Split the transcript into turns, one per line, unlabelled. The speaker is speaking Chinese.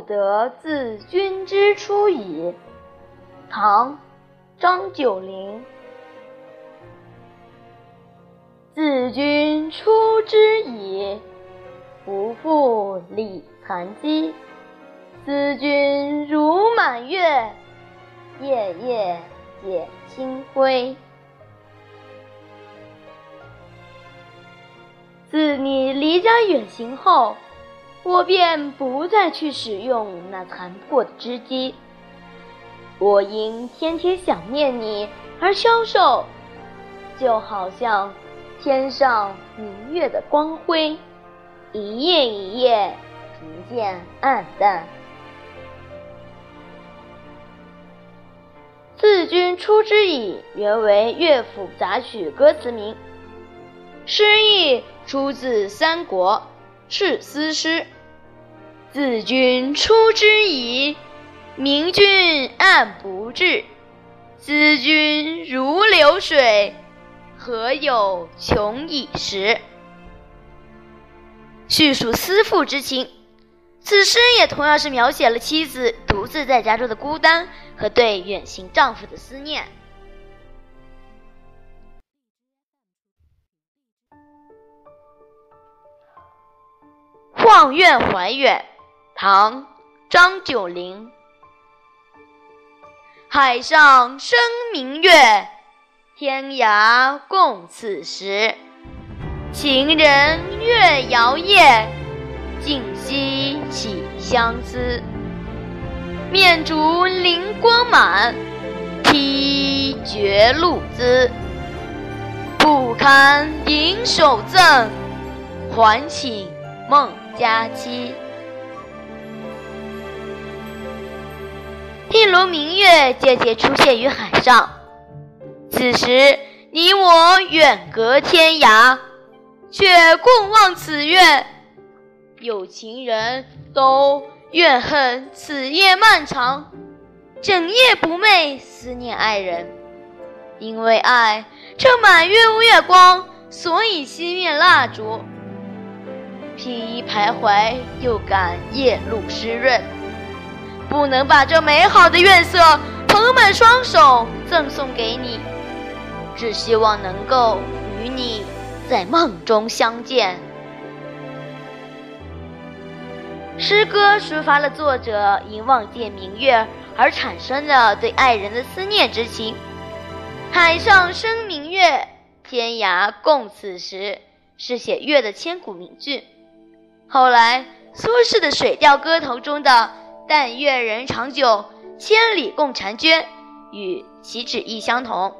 不得自君之出矣。唐·张九龄。自君出之矣，不复理残机。思君如满月，夜夜减清辉。自你离家远行后，我便不再去使用那残破的织机。我因天天想念你而消瘦，就好像天上明月的光辉，一夜一夜逐渐暗淡。自君出之矣，原为乐府杂曲歌词名，诗意。出自三国是思诗。自君出之矣，明君暗不至。思君如流水，何有穷已时？叙述思妇之情。此诗也同样是描写了妻子独自在家中的孤单和对远行丈夫的思念。望苑怀远，唐·张九龄。海上生明月，天涯共此时。情人月摇夜，竟夕起相思。面烛灵光满，披绝露滋。不堪盈手赠，还请梦。佳期，一轮明月渐渐出现于海上。此时，你我远隔天涯，却共望此月。有情人都怨恨此夜漫长，整夜不寐，思念爱人。因为爱这满月月光，所以熄灭蜡烛。披衣徘徊，又感夜露湿润，不能把这美好的月色捧满双手赠送给你，只希望能够与你在梦中相见。诗歌抒发了作者因望见明月而产生的对爱人的思念之情。海上生明月，天涯共此时，是写月的千古名句。后来，苏轼的《水调歌头》中的“但愿人长久，千里共婵娟”与其旨意相同。